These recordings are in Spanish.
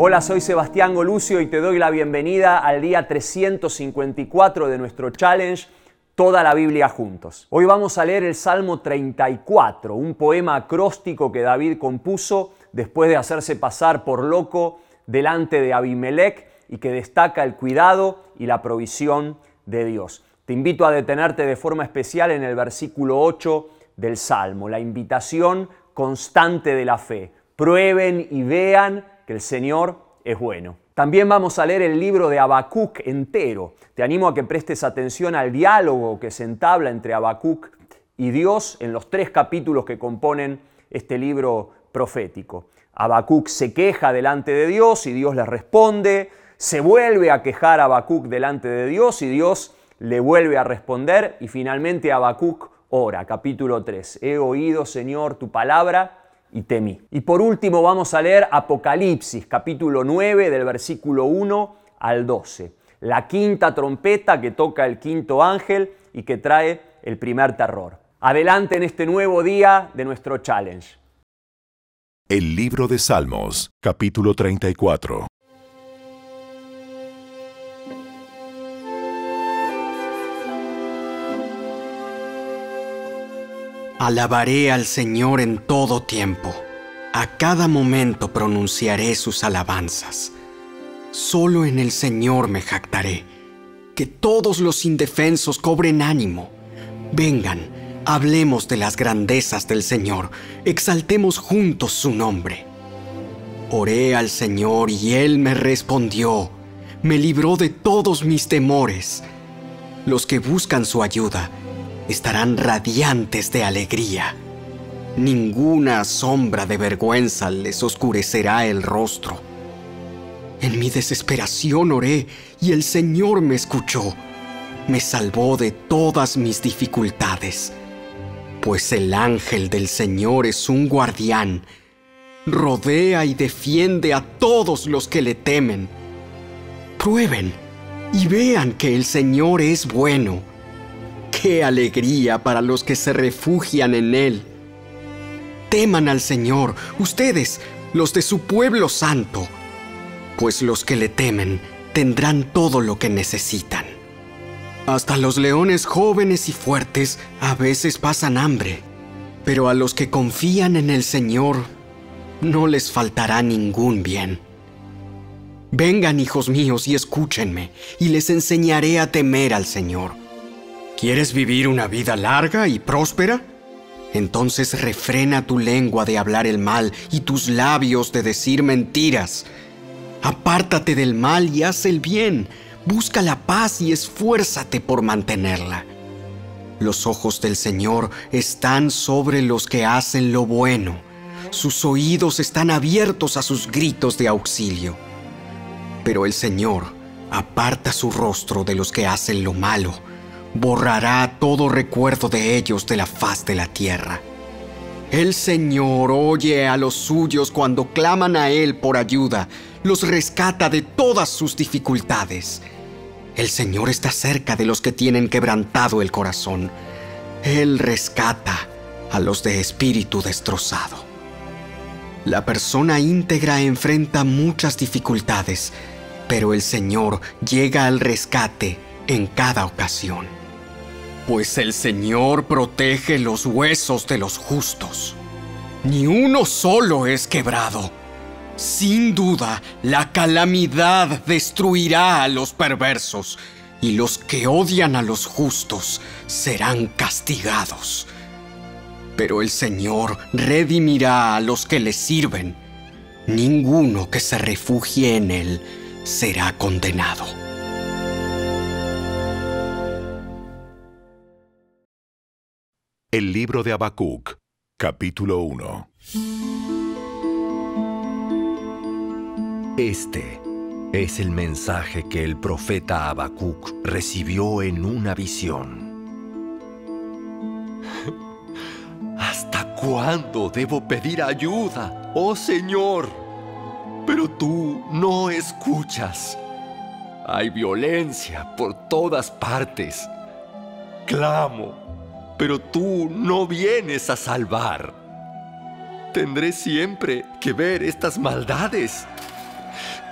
Hola, soy Sebastián Golucio y te doy la bienvenida al día 354 de nuestro challenge Toda la Biblia juntos. Hoy vamos a leer el Salmo 34, un poema acróstico que David compuso después de hacerse pasar por loco delante de Abimelech y que destaca el cuidado y la provisión de Dios. Te invito a detenerte de forma especial en el versículo 8 del Salmo, la invitación constante de la fe. Prueben y vean que el Señor es bueno. También vamos a leer el libro de Habacuc entero. Te animo a que prestes atención al diálogo que se entabla entre Habacuc y Dios en los tres capítulos que componen este libro profético. Habacuc se queja delante de Dios y Dios le responde, se vuelve a quejar Habacuc delante de Dios y Dios le vuelve a responder y finalmente Habacuc ora, capítulo 3. He oído, Señor, tu palabra y temí. Y por último vamos a leer Apocalipsis, capítulo 9, del versículo 1 al 12. La quinta trompeta que toca el quinto ángel y que trae el primer terror. Adelante en este nuevo día de nuestro challenge. El libro de Salmos, capítulo 34. Alabaré al Señor en todo tiempo. A cada momento pronunciaré sus alabanzas. Solo en el Señor me jactaré. Que todos los indefensos cobren ánimo. Vengan, hablemos de las grandezas del Señor. Exaltemos juntos su nombre. Oré al Señor y Él me respondió. Me libró de todos mis temores. Los que buscan su ayuda estarán radiantes de alegría. Ninguna sombra de vergüenza les oscurecerá el rostro. En mi desesperación oré y el Señor me escuchó. Me salvó de todas mis dificultades. Pues el ángel del Señor es un guardián. Rodea y defiende a todos los que le temen. Prueben y vean que el Señor es bueno ¡Qué alegría para los que se refugian en Él! Teman al Señor, ustedes, los de su pueblo santo, pues los que le temen tendrán todo lo que necesitan. Hasta los leones jóvenes y fuertes a veces pasan hambre, pero a los que confían en el Señor no les faltará ningún bien. Vengan, hijos míos, y escúchenme, y les enseñaré a temer al Señor. ¿Quieres vivir una vida larga y próspera? Entonces refrena tu lengua de hablar el mal y tus labios de decir mentiras. Apártate del mal y haz el bien. Busca la paz y esfuérzate por mantenerla. Los ojos del Señor están sobre los que hacen lo bueno. Sus oídos están abiertos a sus gritos de auxilio. Pero el Señor aparta su rostro de los que hacen lo malo borrará todo recuerdo de ellos de la faz de la tierra. El Señor oye a los suyos cuando claman a Él por ayuda, los rescata de todas sus dificultades. El Señor está cerca de los que tienen quebrantado el corazón. Él rescata a los de espíritu destrozado. La persona íntegra enfrenta muchas dificultades, pero el Señor llega al rescate en cada ocasión pues el Señor protege los huesos de los justos. Ni uno solo es quebrado. Sin duda, la calamidad destruirá a los perversos, y los que odian a los justos serán castigados. Pero el Señor redimirá a los que le sirven. Ninguno que se refugie en Él será condenado. El libro de Habacuc, capítulo 1. Este es el mensaje que el profeta Habacuc recibió en una visión. ¿Hasta cuándo debo pedir ayuda, oh Señor? Pero tú no escuchas. Hay violencia por todas partes. Clamo pero tú no vienes a salvar. Tendré siempre que ver estas maldades.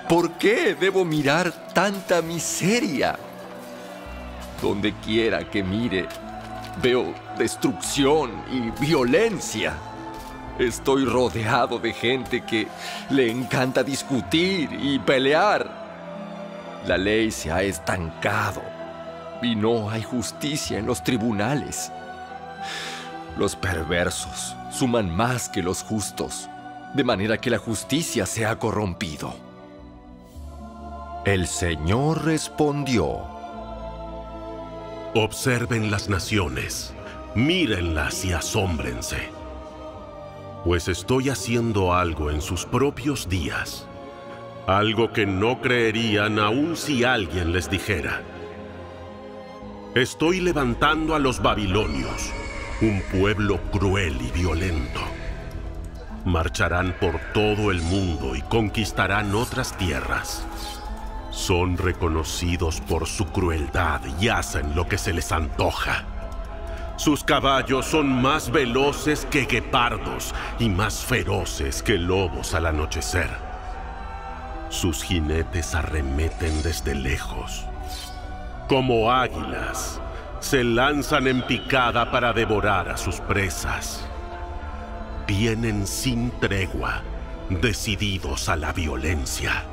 ¿Por qué debo mirar tanta miseria? Donde quiera que mire, veo destrucción y violencia. Estoy rodeado de gente que le encanta discutir y pelear. La ley se ha estancado y no hay justicia en los tribunales. Los perversos suman más que los justos, de manera que la justicia se ha corrompido. El Señor respondió, Observen las naciones, mírenlas y asómbrense, pues estoy haciendo algo en sus propios días, algo que no creerían aun si alguien les dijera. Estoy levantando a los babilonios, un pueblo cruel y violento. Marcharán por todo el mundo y conquistarán otras tierras. Son reconocidos por su crueldad y hacen lo que se les antoja. Sus caballos son más veloces que guepardos y más feroces que lobos al anochecer. Sus jinetes arremeten desde lejos. Como águilas, se lanzan en picada para devorar a sus presas. Vienen sin tregua, decididos a la violencia.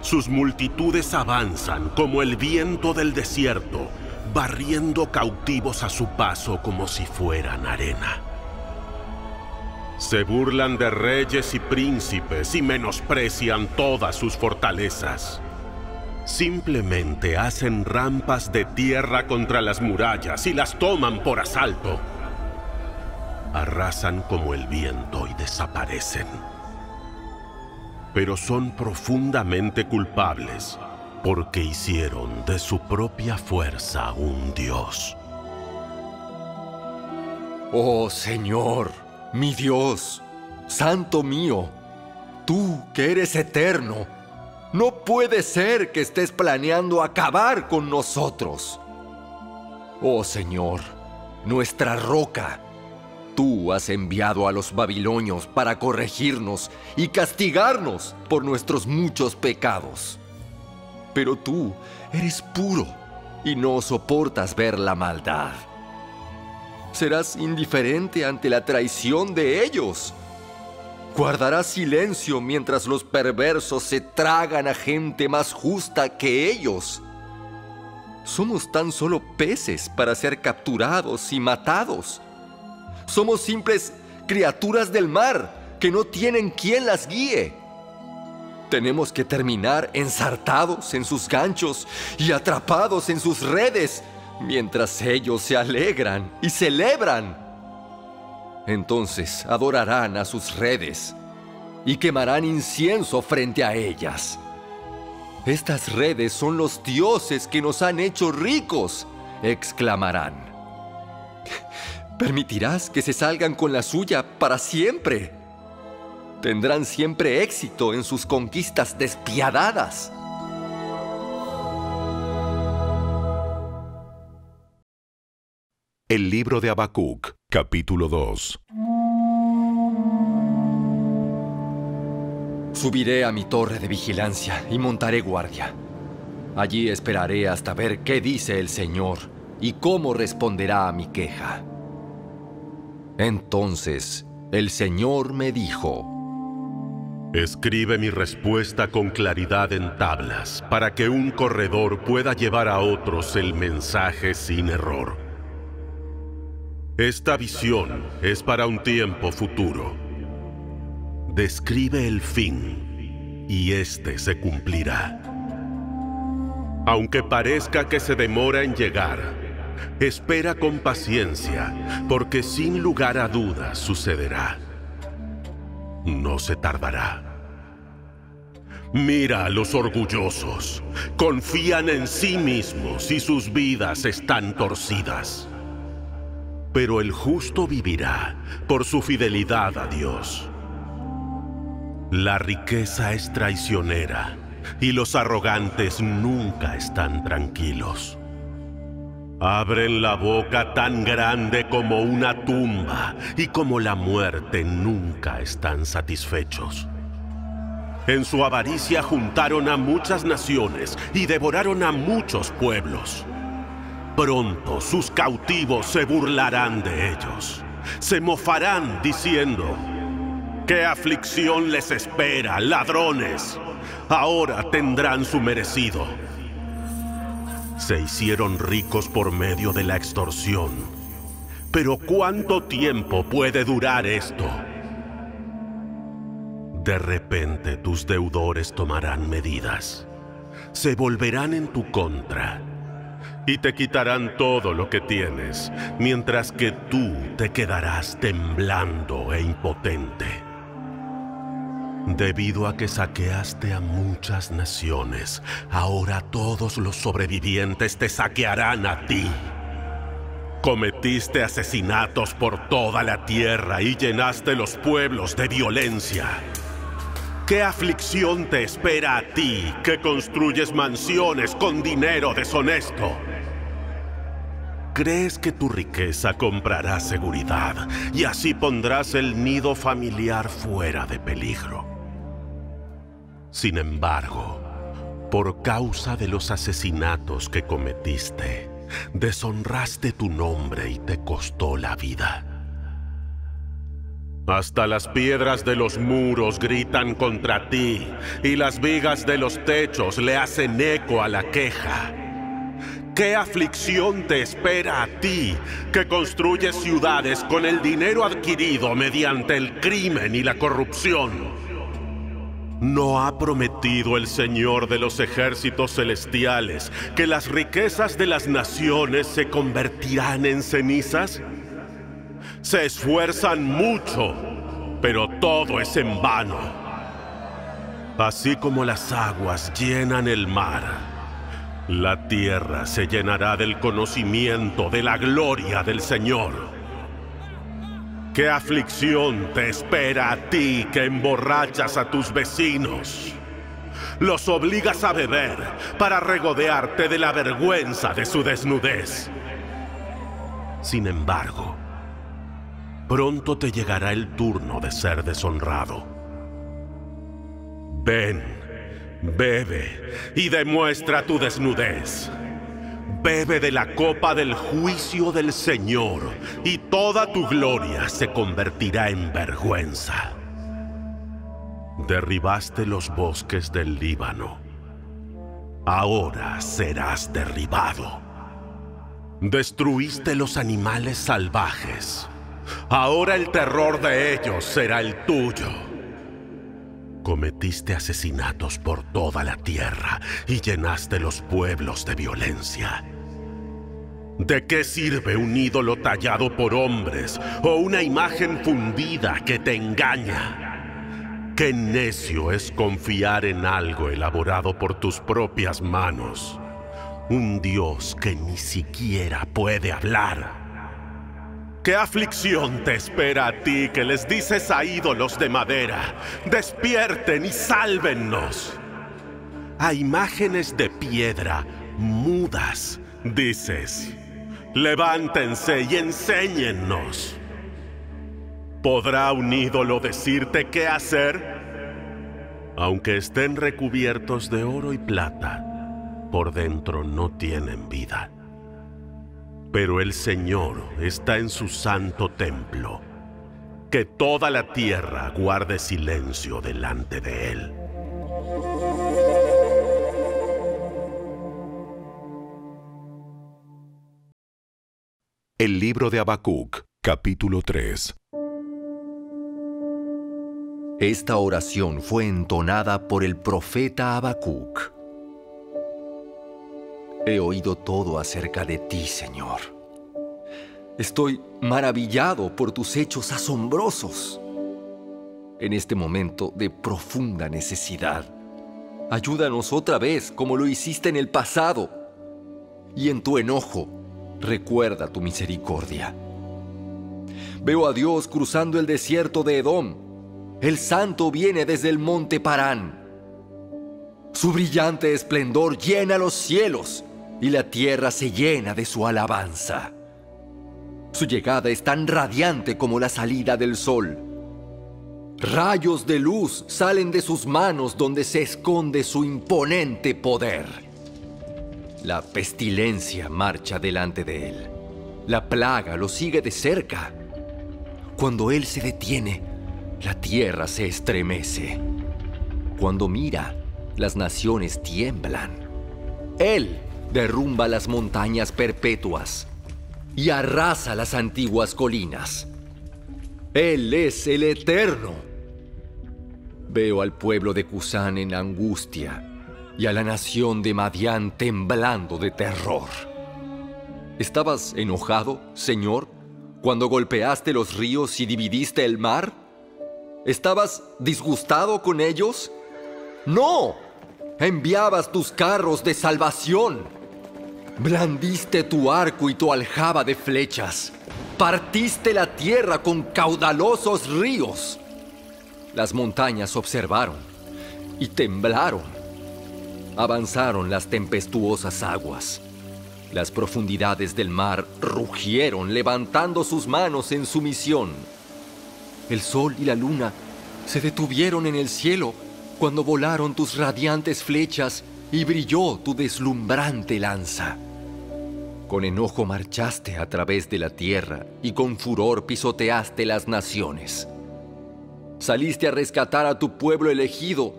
Sus multitudes avanzan como el viento del desierto, barriendo cautivos a su paso como si fueran arena. Se burlan de reyes y príncipes y menosprecian todas sus fortalezas. Simplemente hacen rampas de tierra contra las murallas y las toman por asalto. Arrasan como el viento y desaparecen. Pero son profundamente culpables porque hicieron de su propia fuerza un dios. Oh Señor, mi Dios, Santo mío, tú que eres eterno, no puede ser que estés planeando acabar con nosotros. Oh Señor, nuestra roca, tú has enviado a los babilonios para corregirnos y castigarnos por nuestros muchos pecados. Pero tú eres puro y no soportas ver la maldad. Serás indiferente ante la traición de ellos Guardará silencio mientras los perversos se tragan a gente más justa que ellos. Somos tan solo peces para ser capturados y matados. Somos simples criaturas del mar que no tienen quien las guíe. Tenemos que terminar ensartados en sus ganchos y atrapados en sus redes, mientras ellos se alegran y celebran. Entonces adorarán a sus redes y quemarán incienso frente a ellas. Estas redes son los dioses que nos han hecho ricos, exclamarán. Permitirás que se salgan con la suya para siempre. Tendrán siempre éxito en sus conquistas despiadadas. El libro de Habacuc, capítulo 2. Subiré a mi torre de vigilancia y montaré guardia. Allí esperaré hasta ver qué dice el Señor y cómo responderá a mi queja. Entonces el Señor me dijo, Escribe mi respuesta con claridad en tablas, para que un corredor pueda llevar a otros el mensaje sin error. Esta visión es para un tiempo futuro. Describe el fin y éste se cumplirá. Aunque parezca que se demora en llegar, espera con paciencia, porque sin lugar a dudas sucederá. No se tardará. Mira a los orgullosos, confían en sí mismos y sus vidas están torcidas pero el justo vivirá por su fidelidad a Dios. La riqueza es traicionera y los arrogantes nunca están tranquilos. Abren la boca tan grande como una tumba y como la muerte nunca están satisfechos. En su avaricia juntaron a muchas naciones y devoraron a muchos pueblos. Pronto sus cautivos se burlarán de ellos. Se mofarán diciendo, ¿qué aflicción les espera, ladrones? Ahora tendrán su merecido. Se hicieron ricos por medio de la extorsión. Pero ¿cuánto tiempo puede durar esto? De repente tus deudores tomarán medidas, se volverán en tu contra y te quitarán todo lo que tienes, mientras que tú te quedarás temblando e impotente. Debido a que saqueaste a muchas naciones, ahora todos los sobrevivientes te saquearán a ti. Cometiste asesinatos por toda la tierra y llenaste los pueblos de violencia. ¿Qué aflicción te espera a ti que construyes mansiones con dinero deshonesto? ¿Crees que tu riqueza comprará seguridad y así pondrás el nido familiar fuera de peligro? Sin embargo, por causa de los asesinatos que cometiste, deshonraste tu nombre y te costó la vida. Hasta las piedras de los muros gritan contra ti y las vigas de los techos le hacen eco a la queja. ¿Qué aflicción te espera a ti que construyes ciudades con el dinero adquirido mediante el crimen y la corrupción? ¿No ha prometido el Señor de los ejércitos celestiales que las riquezas de las naciones se convertirán en cenizas? Se esfuerzan mucho, pero todo es en vano. Así como las aguas llenan el mar, la tierra se llenará del conocimiento de la gloria del Señor. ¿Qué aflicción te espera a ti que emborrachas a tus vecinos? Los obligas a beber para regodearte de la vergüenza de su desnudez. Sin embargo, pronto te llegará el turno de ser deshonrado. Ven, bebe y demuestra tu desnudez. Bebe de la copa del juicio del Señor y toda tu gloria se convertirá en vergüenza. Derribaste los bosques del Líbano. Ahora serás derribado. Destruiste los animales salvajes Ahora el terror de ellos será el tuyo. Cometiste asesinatos por toda la tierra y llenaste los pueblos de violencia. ¿De qué sirve un ídolo tallado por hombres o una imagen fundida que te engaña? Qué necio es confiar en algo elaborado por tus propias manos. Un Dios que ni siquiera puede hablar. ¿Qué aflicción te espera a ti que les dices a ídolos de madera? Despierten y sálvennos. A imágenes de piedra, mudas, dices. Levántense y enséñennos. ¿Podrá un ídolo decirte qué hacer? Aunque estén recubiertos de oro y plata, por dentro no tienen vida pero el Señor está en su santo templo. Que toda la tierra guarde silencio delante de Él. El libro de Habacuc, capítulo 3. Esta oración fue entonada por el profeta Habacuc. He oído todo acerca de ti, Señor. Estoy maravillado por tus hechos asombrosos. En este momento de profunda necesidad, ayúdanos otra vez como lo hiciste en el pasado. Y en tu enojo, recuerda tu misericordia. Veo a Dios cruzando el desierto de Edom. El santo viene desde el monte Parán. Su brillante esplendor llena los cielos y la tierra se llena de su alabanza. Su llegada es tan radiante como la salida del sol. Rayos de luz salen de sus manos donde se esconde su imponente poder. La pestilencia marcha delante de él. La plaga lo sigue de cerca. Cuando él se detiene, la tierra se estremece. Cuando mira, las naciones tiemblan. Él derrumba las montañas perpetuas y arrasa las antiguas colinas. Él es el eterno. Veo al pueblo de Cusán en angustia y a la nación de Madián temblando de terror. ¿Estabas enojado, Señor, cuando golpeaste los ríos y dividiste el mar? ¿Estabas disgustado con ellos? No, enviabas tus carros de salvación. Blandiste tu arco y tu aljaba de flechas. Partiste la tierra con caudalosos ríos. Las montañas observaron y temblaron. Avanzaron las tempestuosas aguas. Las profundidades del mar rugieron levantando sus manos en sumisión. El sol y la luna se detuvieron en el cielo cuando volaron tus radiantes flechas y brilló tu deslumbrante lanza. Con enojo marchaste a través de la tierra y con furor pisoteaste las naciones. Saliste a rescatar a tu pueblo elegido,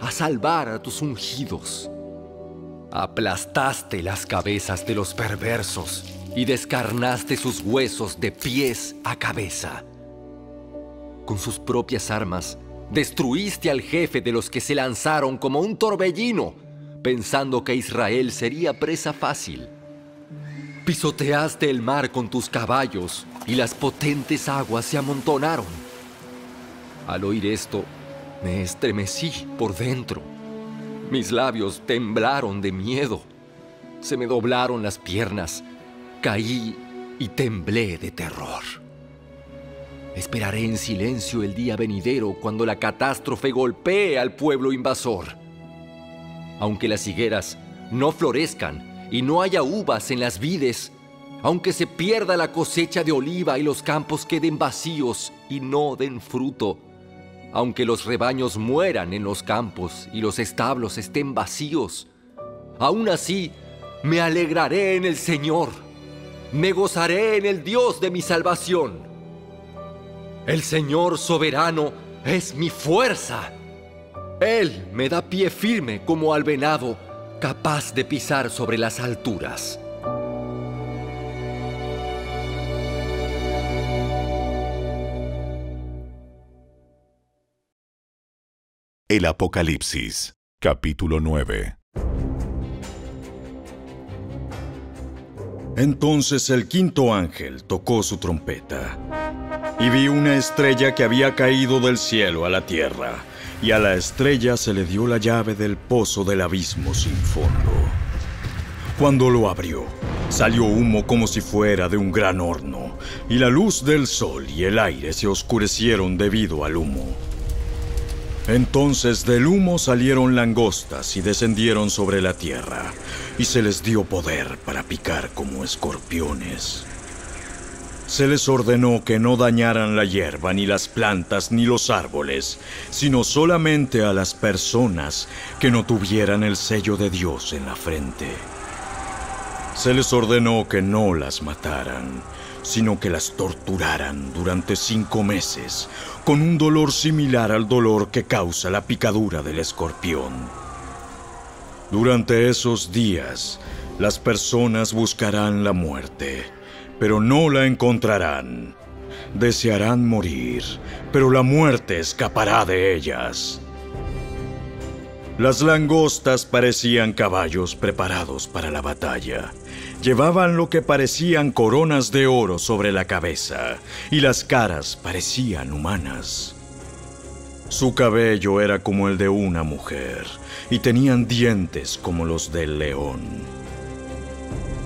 a salvar a tus ungidos. Aplastaste las cabezas de los perversos y descarnaste sus huesos de pies a cabeza. Con sus propias armas, destruiste al jefe de los que se lanzaron como un torbellino, pensando que Israel sería presa fácil. Pisoteaste el mar con tus caballos y las potentes aguas se amontonaron. Al oír esto, me estremecí por dentro mis labios temblaron de miedo. Se me doblaron las piernas. Caí y temblé de terror. Esperaré en silencio el día venidero cuando la catástrofe golpee al pueblo invasor. Aunque las higueras no florezcan y no haya uvas en las vides, aunque se pierda la cosecha de oliva y los campos queden vacíos y no den fruto, aunque los rebaños mueran en los campos y los establos estén vacíos, aún así me alegraré en el Señor, me gozaré en el Dios de mi salvación. El Señor soberano es mi fuerza. Él me da pie firme como al venado, capaz de pisar sobre las alturas. El Apocalipsis, capítulo 9. Entonces el quinto ángel tocó su trompeta, y vi una estrella que había caído del cielo a la tierra, y a la estrella se le dio la llave del pozo del abismo sin fondo. Cuando lo abrió, salió humo como si fuera de un gran horno, y la luz del sol y el aire se oscurecieron debido al humo. Entonces del humo salieron langostas y descendieron sobre la tierra, y se les dio poder para picar como escorpiones. Se les ordenó que no dañaran la hierba, ni las plantas, ni los árboles, sino solamente a las personas que no tuvieran el sello de Dios en la frente. Se les ordenó que no las mataran, sino que las torturaran durante cinco meses, con un dolor similar al dolor que causa la picadura del escorpión. Durante esos días, las personas buscarán la muerte, pero no la encontrarán. Desearán morir, pero la muerte escapará de ellas. Las langostas parecían caballos preparados para la batalla. Llevaban lo que parecían coronas de oro sobre la cabeza y las caras parecían humanas. Su cabello era como el de una mujer y tenían dientes como los del león.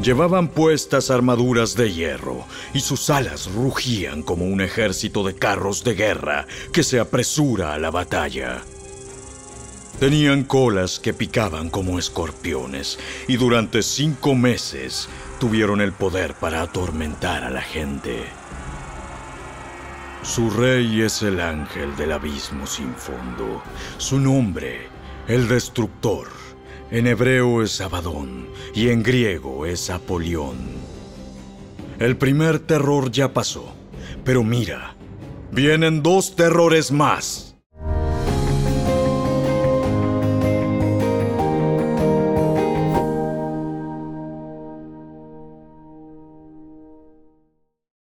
Llevaban puestas armaduras de hierro y sus alas rugían como un ejército de carros de guerra que se apresura a la batalla. Tenían colas que picaban como escorpiones y durante cinco meses tuvieron el poder para atormentar a la gente. Su rey es el ángel del abismo sin fondo. Su nombre, el destructor. En hebreo es Abadón y en griego es Apolión. El primer terror ya pasó, pero mira, vienen dos terrores más.